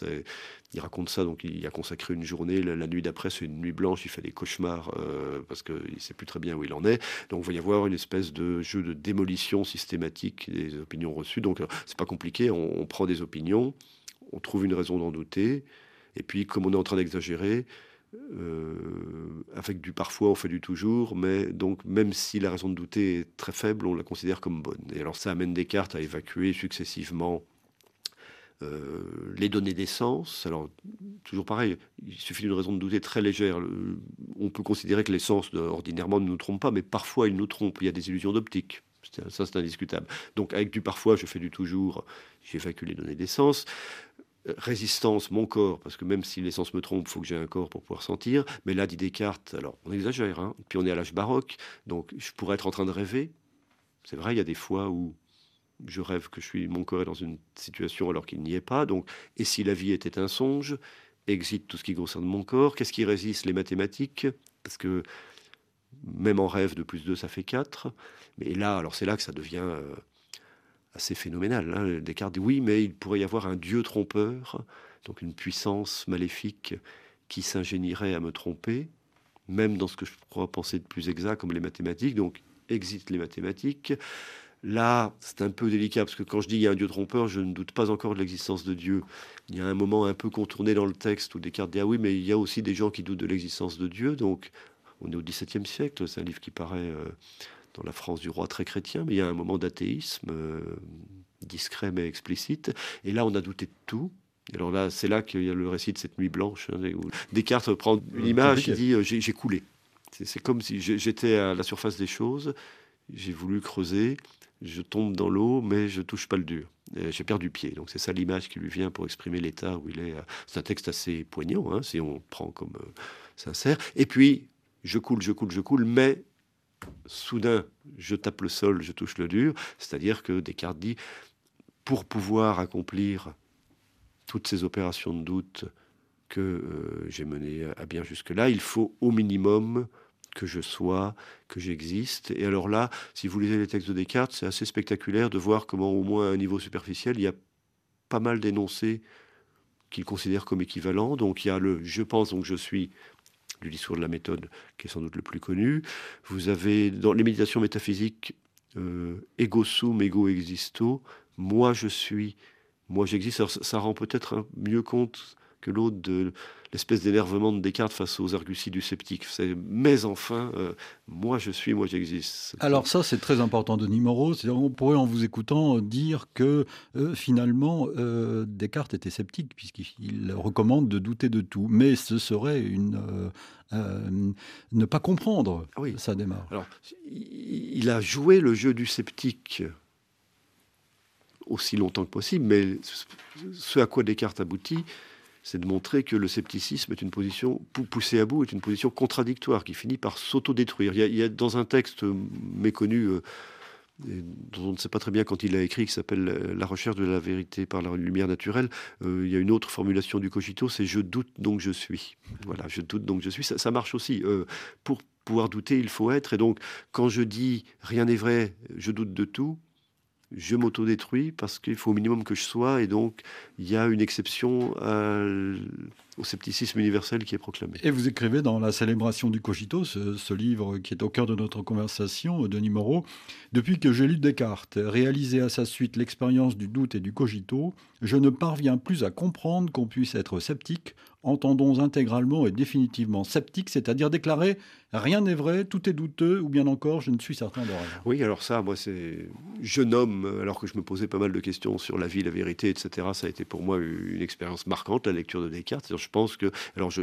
il raconte ça, donc il a consacré une journée. La, nuit d'après, c'est une nuit blanche. Il fait des cauchemars euh, parce qu'il ne sait plus très bien où il en est. Donc il va y avoir une espèce de jeu de démolition systématique des opinions reçues. Donc c'est pas compliqué. On prend des opinions, on trouve une raison d'en douter, et puis comme on est en train d'exagérer, euh, avec du parfois, on fait du toujours, mais donc même si la raison de douter est très faible, on la considère comme bonne. Et alors ça amène Descartes à évacuer successivement euh, les données d'essence. Alors, toujours pareil, il suffit d'une raison de douter très légère. On peut considérer que l'essence, ordinairement, ne nous trompe pas, mais parfois, il nous trompe. Il y a des illusions d'optique. Ça, c'est indiscutable. Donc, avec du parfois, je fais du toujours, j'évacue les données d'essence résistance, mon corps, parce que même si l'essence me trompe, il faut que j'ai un corps pour pouvoir sentir. Mais là, dit Descartes, alors on exagère, hein. puis on est à l'âge baroque, donc je pourrais être en train de rêver. C'est vrai, il y a des fois où je rêve que je suis, mon corps est dans une situation alors qu'il n'y est pas. Donc, et si la vie était un songe, exit tout ce qui concerne mon corps. Qu'est-ce qui résiste? Les mathématiques, parce que même en rêve, de plus 2, ça fait 4. Mais là, alors c'est là que ça devient euh, assez phénoménal. Hein. Descartes dit oui, mais il pourrait y avoir un Dieu trompeur, donc une puissance maléfique qui s'ingénierait à me tromper, même dans ce que je crois penser de plus exact, comme les mathématiques. Donc, existe les mathématiques. Là, c'est un peu délicat, parce que quand je dis il y a un Dieu trompeur, je ne doute pas encore de l'existence de Dieu. Il y a un moment un peu contourné dans le texte où Descartes dit ah oui, mais il y a aussi des gens qui doutent de l'existence de Dieu. Donc, on est au XVIIe siècle, c'est un livre qui paraît euh, dans la France du roi très chrétien, mais il y a un moment d'athéisme euh, discret mais explicite. Et là, on a douté de tout. alors là, c'est là qu'il y a le récit de cette nuit blanche. Hein, où Descartes prend une image, il dit euh, j'ai coulé. C'est comme si j'étais à la surface des choses, j'ai voulu creuser, je tombe dans l'eau, mais je touche pas le dur. J'ai perdu pied. Donc c'est ça l'image qui lui vient pour exprimer l'état où il est. C'est un texte assez poignant, hein, si on prend comme euh, sincère. Et puis, je coule, je coule, je coule, mais soudain, je tape le sol, je touche le dur. C'est-à-dire que Descartes dit, pour pouvoir accomplir toutes ces opérations de doute que euh, j'ai menées à bien jusque-là, il faut au minimum que je sois, que j'existe. Et alors là, si vous lisez les textes de Descartes, c'est assez spectaculaire de voir comment, au moins à un niveau superficiel, il y a pas mal d'énoncés qu'il considère comme équivalents. Donc il y a le je pense, donc je suis du discours de la méthode, qui est sans doute le plus connu. Vous avez dans les méditations métaphysiques euh, ego sum, ego existo, moi je suis, moi j'existe. ça, rend peut-être mieux compte que l'autre de l'espèce d'énervement de Descartes face aux arguties du sceptique. C'est mais enfin, euh, moi je suis, moi j'existe. Alors ça c'est très important, Denis Moreau. On pourrait en vous écoutant dire que euh, finalement euh, Descartes était sceptique puisqu'il recommande de douter de tout, mais ce serait une ne pas comprendre ah oui. sa démarche. Alors il a joué le jeu du sceptique aussi longtemps que possible, mais ce à quoi Descartes aboutit, c'est de montrer que le scepticisme est une position, poussée à bout, est une position contradictoire qui finit par s'autodétruire. Il, il, y a dans un texte méconnu, euh, dont on ne sait pas très bien quand il a écrit, qui s'appelle La recherche de la vérité par la lumière naturelle, euh, il y a une autre formulation du cogito, c'est Je doute donc je suis. Voilà, je doute donc je suis. Ça, marche aussi. Euh, pour pouvoir douter, il faut être. Et donc, quand je dis rien n'est vrai, je doute de tout, je m'autodétruis parce qu'il faut au minimum que je sois, et donc il y a une exception au scepticisme universel qui est proclamé. Et vous écrivez dans La célébration du cogito, ce, livre qui est au cœur de notre conversation, Denis Moreau, depuis que j'ai lu Descartes, réalisé à sa suite l'expérience du doute et du cogito, je ne parviens plus à comprendre qu'on puisse être sceptique entendons intégralement et définitivement sceptique, c'est-à-dire déclarer rien n'est vrai, tout est douteux, ou bien encore je ne suis certain de rien. Oui, alors ça, moi, c'est. Je nomme, alors que je me posais pas mal de questions sur la vie, la vérité, etc., ça a été pour moi une expérience marquante, la lecture de Descartes. Je pense que. Alors, je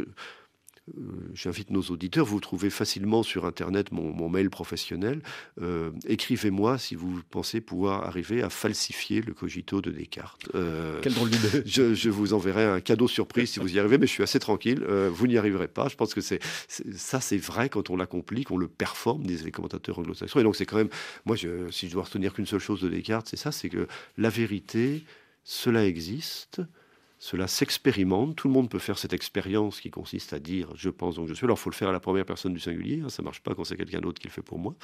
j'invite nos auditeurs, vous trouvez facilement sur Internet mon, mail professionnel. Euh, écrivez-moi si vous pensez pouvoir arriver à falsifier le cogito de Descartes. Euh, Quelle drôle d'idée. [laughs] Je, vous enverrai un cadeau surprise si vous y arrivez, mais je suis assez tranquille. vous n'y arriverez pas. Je pense que c'est ça, c'est vrai quand on l'accomplit, qu'on le performe, disent les commentateurs anglo-saxons. Et donc c'est quand même, moi, je, si je dois retenir qu'une seule chose de Descartes, c'est ça, c'est que la vérité, cela existe. Cela s'expérimente. Tout le monde peut faire cette expérience qui consiste à dire je pense donc je suis. Alors, il faut le faire à la première personne du singulier. Hein, ça ne marche pas quand c'est quelqu'un d'autre qui le fait pour moi.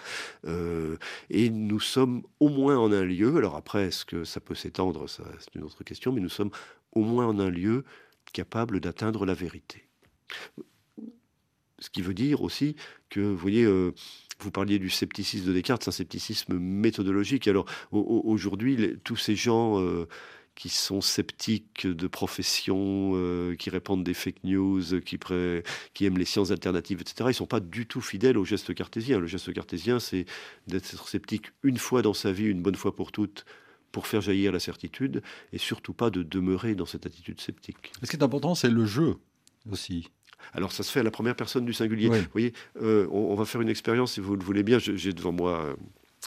Euh, et nous sommes au moins en un lieu. Alors, après, est-ce que ça peut s'étendre? C'est une autre question. Mais nous sommes au moins en un lieu capable d'atteindre la vérité. Ce qui veut dire aussi que, vous voyez, euh, vous parliez du scepticisme de Descartes, c'est un scepticisme méthodologique. Alors aujourd'hui, tous ces gens euh, qui sont sceptiques de profession, euh, qui répandent des fake news, qui, qui aiment les sciences alternatives, etc., ils ne sont pas du tout fidèles au geste cartésien. Le geste cartésien, c'est d'être sceptique une fois dans sa vie, une bonne fois pour toutes, pour faire jaillir la certitude, et surtout pas de demeurer dans cette attitude sceptique. Ce qui est important, c'est le jeu aussi. Alors ça se fait à la première personne du singulier. Vous voyez, euh, on, va faire une expérience, si vous le voulez bien. J'ai devant moi euh,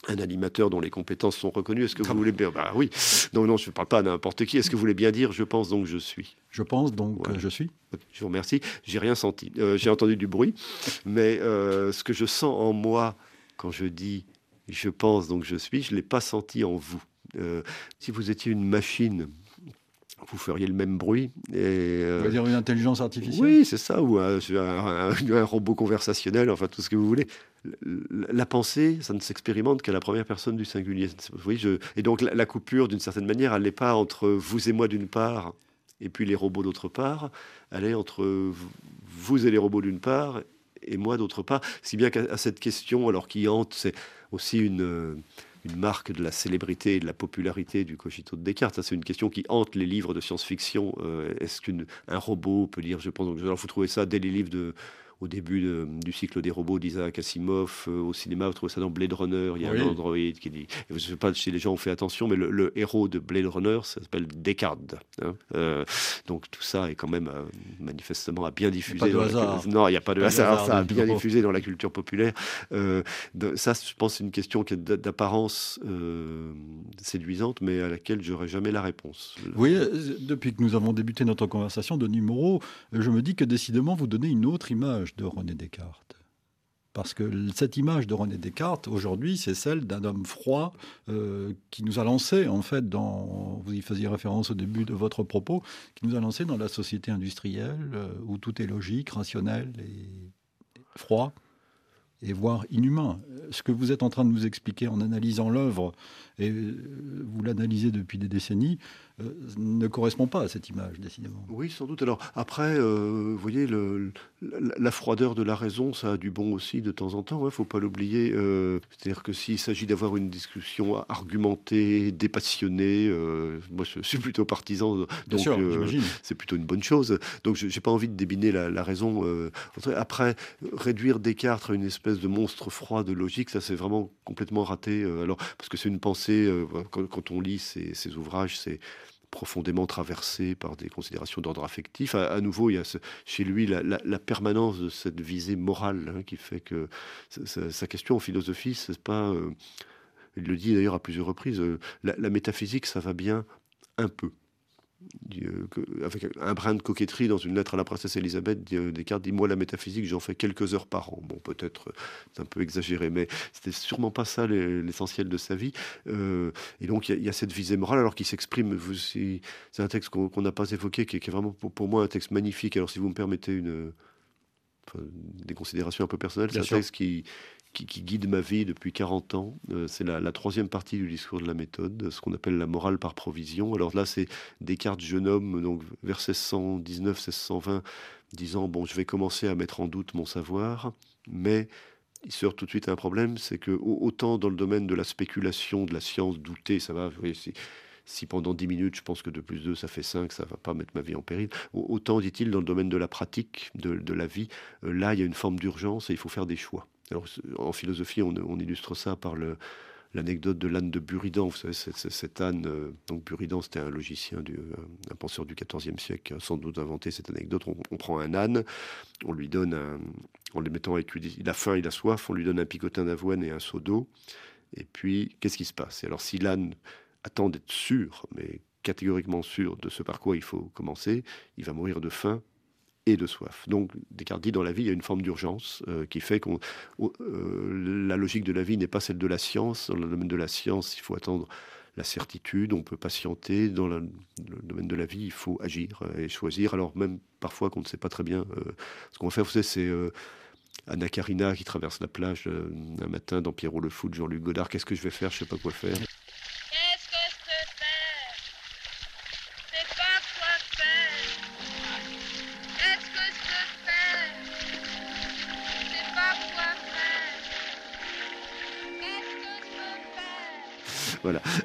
un animateur dont les compétences sont reconnues. Est-ce que vous voulez bien Bah oui. Non, non, je ne parle pas à n'importe qui. Est-ce que vous voulez bien dire je pense donc je suis Je pense donc je suis. Je vous remercie. J'ai rien senti. Euh, j'ai entendu du bruit, mais euh, ce que je sens en moi quand je dis je pense donc je suis, je l'ai pas senti en vous. Euh, si vous étiez une machine vous feriez le même bruit. Et, euh, vous dire une intelligence artificielle Oui, c'est ça, ou un, robot conversationnel, enfin tout ce que vous voulez. La pensée, ça ne s'expérimente qu'à la première personne du singulier. Oui, je... Et donc la, coupure, d'une certaine manière, elle n'est pas entre vous et moi d'une part, et puis les robots d'autre part, elle est entre vous et les robots d'une part, et moi d'autre part. Si bien qu'à cette question, alors qui hante, c'est aussi une une marque de la célébrité et de la popularité du cogito de Descartes. C'est une question qui hante les livres de science-fiction. Euh, est-ce qu'un robot peut dire, je pense, donc, alors, vous trouvez ça dès les livres de au début du cycle des robots d'Isaac Asimov. Euh, au cinéma, vous trouvez ça dans Blade Runner. Il y a un androïde qui dit. Je ne sais pas si les gens ont fait attention, mais le, héros de Blade Runner, ça s'appelle Descartes. Hein. Euh, donc tout ça est quand même euh, manifestement à bien diffuser. Non, il n'y a pas de hasard. ça a bien diffusé dans la culture populaire. ça, je pense, c'est une question qui est d'apparence séduisante, mais à laquelle j'aurais jamais la réponse. Oui, depuis que nous avons débuté notre conversation de numéro, je me dis que décidément, vous donnez une autre image de René Descartes. Parce que cette image de René Descartes, aujourd'hui, c'est celle d'un homme froid euh, qui nous a lancé, en fait, dans, vous y faisiez référence au début de votre propos, qui nous a lancé dans la société industrielle euh, où tout est logique, rationnel et froid. et voire inhumain. Ce que vous êtes en train de nous expliquer en analysant l'œuvre, et vous l'analysez depuis des décennies, euh, ne correspond pas à cette image, décidément. Oui, sans doute. Alors après, euh, vous voyez, le, la, froideur de la raison, ça a du bon aussi de temps en temps. Il hein, ne faut pas l'oublier. Euh, c'est-à-dire que s'il s'agit d'avoir une discussion argumentée, dépassionnée, moi je suis plutôt partisan, donc c'est plutôt une bonne chose. Donc je n'ai pas envie de débiner la, raison. après, réduire Descartes à une espèce de monstre froid de logique, ça c'est vraiment complètement raté. alors parce que c'est une pensée. Quand, on lit ces, ces ouvrages, c'est profondément traversé par des considérations d'ordre affectif. À, nouveau, il y a chez lui la, permanence de cette visée morale hein, qui fait que sa, question en philosophie, c'est pas. Euh, il le dit d'ailleurs à plusieurs reprises. Euh, la, métaphysique, ça va bien un peu. Euh, avec un brin de coquetterie dans une lettre à la princesse Elisabeth, Descartes dit Moi, la métaphysique, j'en fais quelques heures par an. Bon, peut-être c'est un peu exagéré, mais c'était sûrement pas ça l'essentiel de sa vie. Euh, et donc, il y, a cette visée morale, alors qu'il s'exprime. C'est un texte qu'on n'a pas évoqué, qui, est vraiment pour, moi un texte magnifique. Alors, si vous me permettez une, des considérations un peu personnelles, c'est un texte qui, qui, guide ma vie depuis 40 ans. Euh, c'est la, troisième partie du discours de la méthode, ce qu'on appelle la morale par provision. Alors là, c'est Descartes, jeune homme, donc vers 1619, 1620, disant Bon, je vais commencer à mettre en doute mon savoir, mais il sort tout de suite un problème c'est que autant dans le domaine de la spéculation, de la science, douter, ça va. si, pendant 10 minutes, je pense que de plus 2, ça fait 5, ça va pas mettre ma vie en péril. Autant, dit-il, dans le domaine de la pratique, de, la vie, euh, là, il y a une forme d'urgence et il faut faire des choix. Alors, en philosophie, on, illustre ça par l'anecdote de l'âne de Buridan. Vous savez, cet âne, euh, donc Buridan, c'était un logicien, euh, un penseur du XIVe siècle, sans doute inventé cette anecdote. On, prend un âne, on lui donne, un, en le mettant avec lui, il a faim, il a soif, on lui donne un picotin d'avoine et un seau d'eau. Et puis, qu'est-ce qui se passe? Alors, si l'âne attend d'être sûr, mais catégoriquement sûr de ce par quoi il faut commencer, il va mourir de faim et de soif. Donc Descartes dit dans la vie, il y a une forme d'urgence euh, qui fait que euh, la logique de la vie n'est pas celle de la science. Dans le domaine de la science, il faut attendre la certitude, on peut patienter. Dans le domaine de la vie, il faut agir euh, et choisir. Alors même parfois qu'on ne sait pas très bien ce qu'on va faire. Vous savez, c'est Anna Karina qui traverse la plage un matin dans Pierrot le de Jean-Luc Godard. Qu'est-ce que je vais faire? Je ne sais pas quoi faire.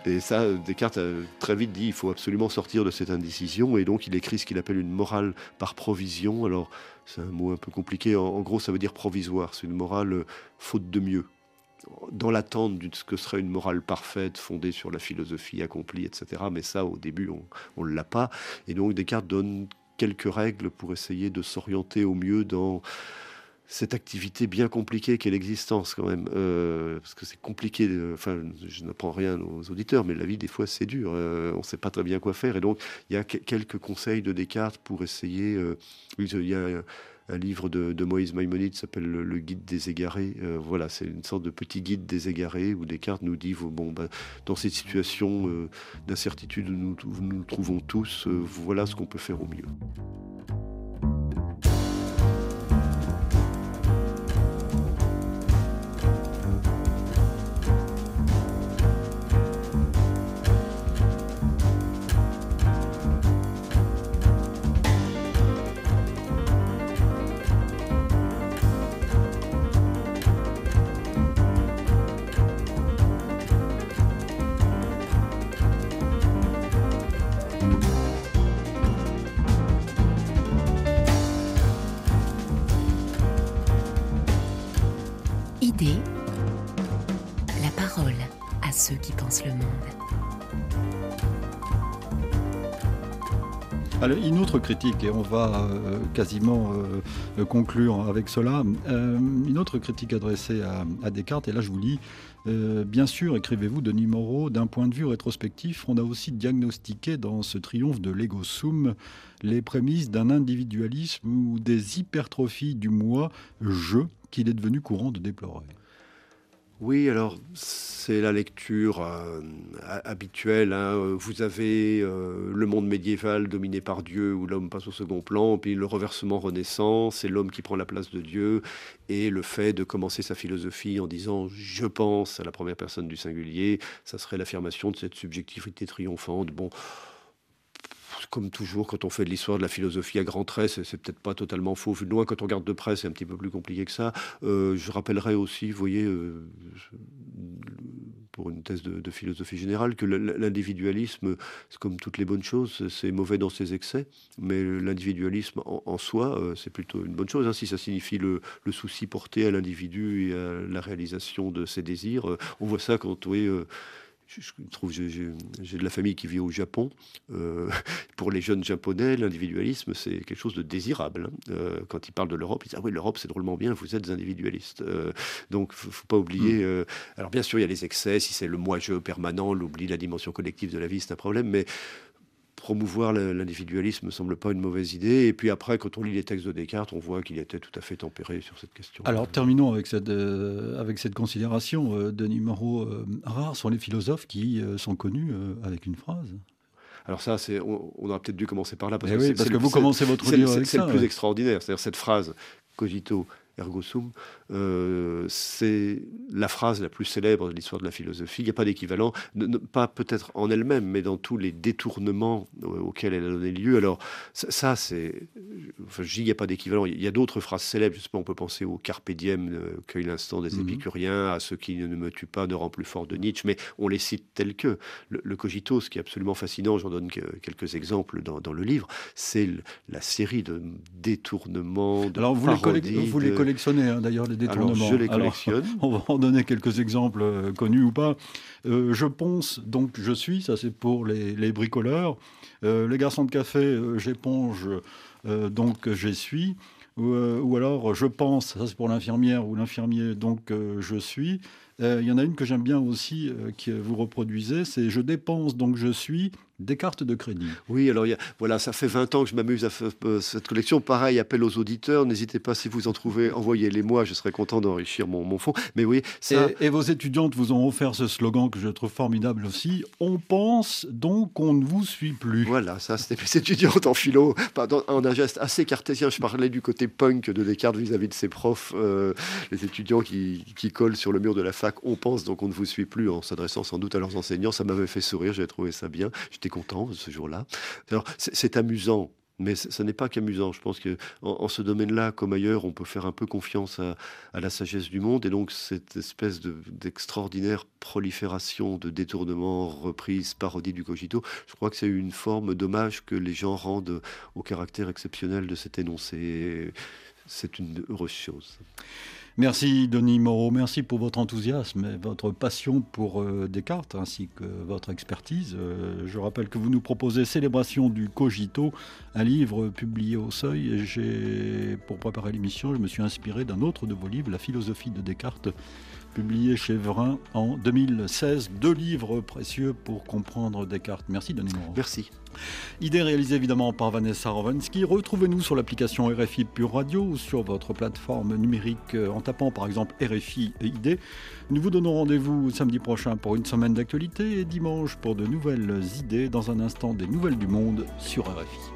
Et ça, Descartes a très vite dit il faut absolument sortir de cette indécision. Et donc, il écrit ce qu'il appelle une morale par provision. Alors, c'est un mot un peu compliqué. En, gros, ça veut dire provisoire. C'est une morale euh, faute de mieux. Dans l'attente de ce que serait une morale parfaite, fondée sur la philosophie accomplie, etc. Mais ça, au début, on ne l'a pas. Et donc, Descartes donne quelques règles pour essayer de s'orienter au mieux dans cette activité bien compliquée qu'est l'existence quand même, euh, parce que c'est compliqué. Enfin, je n'apprends rien aux auditeurs, mais la vie des fois c'est dur. Euh, on ne sait pas très bien quoi faire, et donc il y a quelques conseils de Descartes pour essayer. Euh, il y a un, livre de, Moïse Maïmonide qui s'appelle le, Guide des égarés. voilà, c'est une sorte de petit guide des égarés où Descartes nous dit bon, ben, dans cette situation d'incertitude où nous nous trouvons tous, voilà ce qu'on peut faire au mieux. Une autre critique, et on va euh, quasiment euh, conclure avec cela, euh, une autre critique adressée à, Descartes, et là je vous lis, bien sûr, écrivez-vous, Denis Moreau, d'un point de vue rétrospectif, on a aussi diagnostiqué dans ce triomphe de l'ego sum les prémices d'un individualisme ou des hypertrophies du moi, je, qu'il est devenu courant de déplorer. Oui, alors c'est la lecture euh, habituelle. Hein. Vous avez euh, le monde médiéval dominé par Dieu, où l'homme passe au second plan, puis le reversement renaissance, c'est l'homme qui prend la place de Dieu, et le fait de commencer sa philosophie en disant je pense à la première personne du singulier, ça serait l'affirmation de cette subjectivité triomphante. Bon, comme toujours, quand on fait de l'histoire de la philosophie à grands traits, c'est, peut-être pas totalement faux. Vu de loin, quand on regarde de près, c'est un petit peu plus compliqué que ça. Euh, je rappellerai aussi, vous voyez, euh, pour une thèse de, philosophie générale, que l'individualisme, c'est comme toutes les bonnes choses, c'est mauvais dans ses excès, mais l'individualisme en, soi, euh, c'est plutôt une bonne chose. Hein, si ça signifie le, souci porté à l'individu et à la réalisation de ses désirs, on voit ça quand, oui, je trouve j'ai de la famille qui vit au Japon. Euh, [laughs] pour les jeunes japonais, l'individualisme, c'est quelque chose de désirable. Hein. Euh, quand ils parlent de l'Europe, ils disent Ah oui, l'Europe, c'est drôlement bien, vous êtes individualiste. Euh, donc, il ne faut pas oublier. Hmm. alors, bien sûr, il y a les excès. Si c'est le moi-je permanent, l'oubli, la dimension collective de la vie, c'est un problème. Mais promouvoir l'individualisme me semble pas une mauvaise idée. Et puis après, quand on lit les textes de Descartes, on voit qu'il était tout à fait tempéré sur cette question. Alors terminons avec cette, euh, avec cette considération. Euh, Denis Moreau, euh, rares sont les philosophes qui sont connus avec une phrase. Alors ça, c'est, on, aurait peut-être dû commencer par là. Parce, eh que, vous commencez votre livre avec ça. C'est le plus extraordinaire. C'est-à-dire cette phrase, cogito ergo sum, euh, c'est la phrase la plus célèbre de l'histoire de la philosophie. Il n'y a pas d'équivalent, pas peut-être en elle-même, mais dans tous les détournements auxquels elle a donné lieu. Alors ça, c'est, enfin, je dis il n'y a pas d'équivalent. Il y a d'autres phrases célèbres. Justement, on peut penser au carpe diem, euh, cueille l'instant des mhm. épicuriens, à ceux qui ne me tuent pas ne rend plus fort de Nietzsche, mais on les cite tels que. Le, cogito, ce qui est absolument fascinant, j'en donne quelques exemples dans, le livre, c'est la série de détournements, de Alors vous les collectionnez hein, d'ailleurs les alors, je les collectionne. [laughs] on va en donner quelques exemples euh, connus ou pas. Euh, je pense, donc je suis, ça c'est pour les, bricoleurs. Euh, les garçons de café, j'éponge, donc j'essuie. Ou, ou, alors je pense, ça c'est pour l'infirmière ou l'infirmier, donc je suis. Il y en a une que j'aime bien aussi, que vous reproduisez, c'est je dépense, donc je suis, des cartes de crédit. Oui, alors voilà, ça fait 20 ans que je m'amuse à euh, cette collection. Pareil, appel aux auditeurs. N'hésitez pas, si vous en trouvez, envoyez-les moi. Je serais content d'enrichir mon, mon fonds. Mais oui, ça... et, vos étudiantes vous ont offert ce slogan que je trouve formidable aussi. On pense donc qu'on ne vous suit plus. Voilà, ça, c'était mes [laughs] étudiantes en philo. Pardon, en un geste assez cartésien, je parlais du côté punk de Descartes vis-à-vis de ses profs. Euh, les étudiants qui, qui collent sur le mur de la fac, on pense donc on ne vous suit plus en s'adressant sans doute à leurs enseignants. Ça m'avait fait sourire, j'avais trouvé ça bien. J'étais content ce jour-là. Alors, c'est amusant. Mais ce n'est pas qu'amusant. Je pense que en, ce domaine-là, comme ailleurs, on peut faire un peu confiance à, la sagesse du monde. Et donc, cette espèce d'extraordinaire prolifération de détournements, reprises, parodies du cogito, je crois que c'est une forme d'hommage que les gens rendent au caractère exceptionnel de cet énoncé. C'est une heureuse chose. Merci Denis Moreau, merci pour votre enthousiasme et votre passion pour euh, Descartes ainsi que votre expertise. Euh, je rappelle que vous nous proposez Célébration du Cogito, un livre publié au Seuil. Et pour préparer l'émission, je me suis inspiré d'un autre de vos livres, La philosophie de Descartes publié chez Vrin en 2016. Deux livres précieux pour comprendre Descartes. Merci Denis Moreau. Merci. Idée réalisée évidemment par Vanessa Rovansky. Retrouvez-nous sur l'application RFI Pure Radio ou sur votre plateforme numérique euh, en tapant par exemple RFI et Idée. Nous vous donnons rendez-vous samedi prochain pour une semaine d'actualité et dimanche pour de nouvelles idées dans un instant des nouvelles du monde sur RFI.